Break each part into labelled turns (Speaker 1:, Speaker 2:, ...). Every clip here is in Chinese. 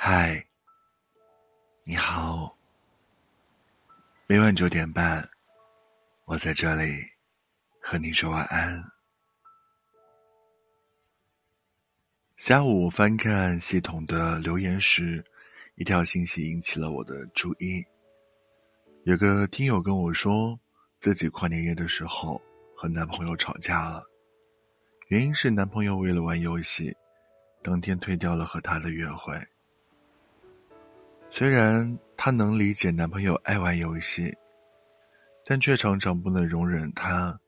Speaker 1: 嗨，你好。每晚九点半，我在这里和你说晚安。下午翻看系统的留言时，一条信息引起了我的注意。有个听友跟我说，自己跨年夜的时候和男朋友吵架了，原因是男朋友为了玩游戏，当天推掉了和他的约会。虽然她能理解男朋友爱玩游戏，但却常常不能容忍他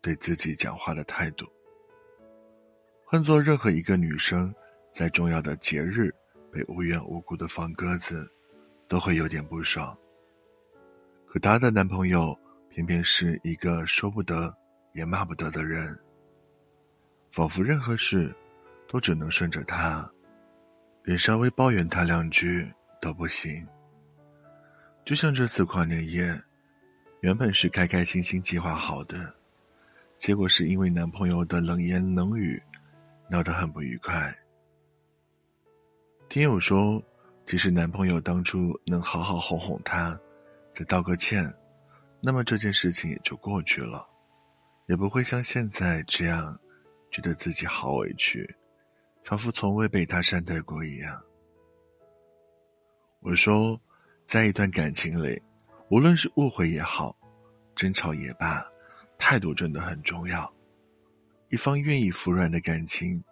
Speaker 1: 对自己讲话的态度。换做任何一个女生，在重要的节日被无缘无故的放鸽子，都会有点不爽。可她的男朋友偏偏是一个说不得也骂不得的人，仿佛任何事都只能顺着他，连稍微抱怨他两句。都不行。就像这次跨年夜，原本是开开心心计划好的，结果是因为男朋友的冷言冷语，闹得很不愉快。听友说，其实男朋友当初能好好哄哄她，再道个歉，那么这件事情也就过去了，也不会像现在这样，觉得自己好委屈，仿佛从未被他善待过一样。我说，在一段感情里，无论是误会也好，争吵也罢，态度真的很重要。一方愿意服软的感情，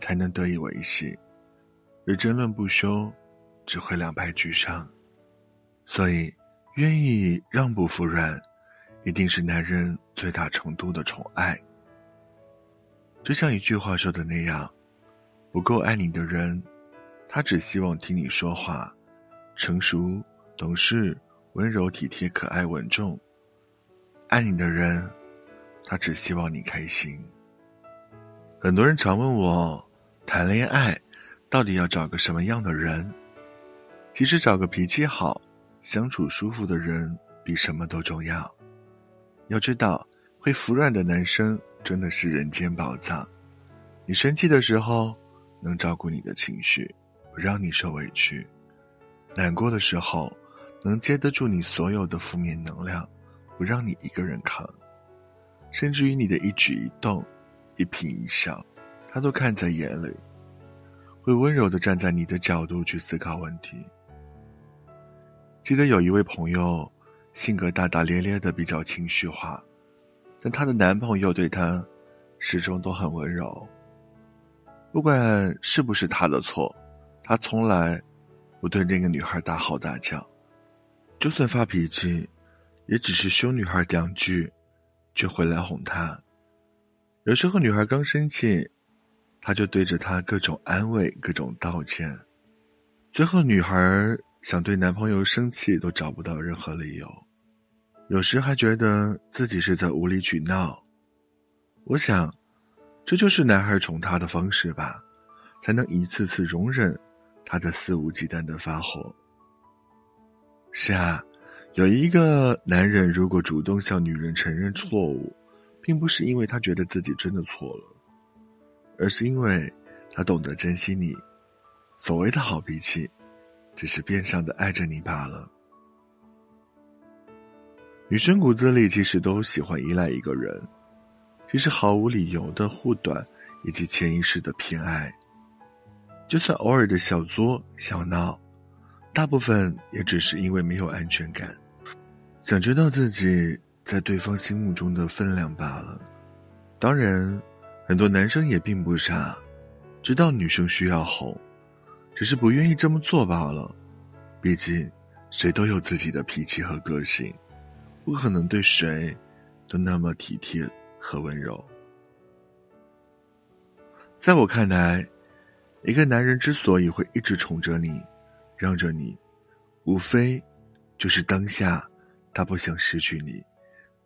Speaker 1: 才能得以维系。而争论不休，只会两败俱伤。所以，愿意让步服软，一定是男人最大程度的宠爱。就像一句话说的那样，不够爱你的人，他只希望听你说话。成熟、懂事、温柔、体贴、可爱、稳重，爱你的人，他只希望你开心。很多人常问我，谈恋爱到底要找个什么样的人？其实找个脾气好、相处舒服的人比什么都重要。要知道，会服软的男生真的是人间宝藏。你生气的时候，能照顾你的情绪，不让你受委屈。难过的时候，能接得住你所有的负面能量，不让你一个人扛，甚至于你的一举一动、一颦一笑，他都看在眼里，会温柔的站在你的角度去思考问题。记得有一位朋友，性格大大咧咧的，比较情绪化，但她的男朋友对她始终都很温柔。不管是不是他的错，他从来。不对那个女孩大吼大叫，就算发脾气，也只是凶女孩两句，就回来哄她。有时候女孩刚生气，他就对着她各种安慰、各种道歉。最后女孩想对男朋友生气，都找不到任何理由。有时还觉得自己是在无理取闹。我想，这就是男孩宠她的方式吧，才能一次次容忍。他在肆无忌惮的发火。是啊，有一个男人如果主动向女人承认错误，并不是因为他觉得自己真的错了，而是因为他懂得珍惜你。所谓的好脾气，只是变相的爱着你罢了。女生骨子里其实都喜欢依赖一个人，其实毫无理由的护短，以及潜意识的偏爱。就算偶尔的小作小闹，大部分也只是因为没有安全感，想知道自己在对方心目中的分量罢了。当然，很多男生也并不傻，知道女生需要哄，只是不愿意这么做罢了。毕竟，谁都有自己的脾气和个性，不可能对谁都那么体贴和温柔。在我看来。一个男人之所以会一直宠着你，让着你，无非就是当下他不想失去你，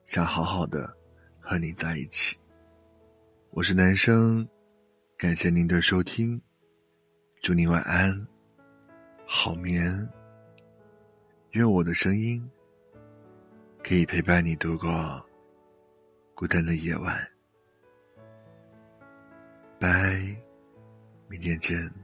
Speaker 1: 想好好的和你在一起。我是男生，感谢您的收听，祝你晚安，好眠。愿我的声音可以陪伴你度过孤单的夜晚。拜。明天见。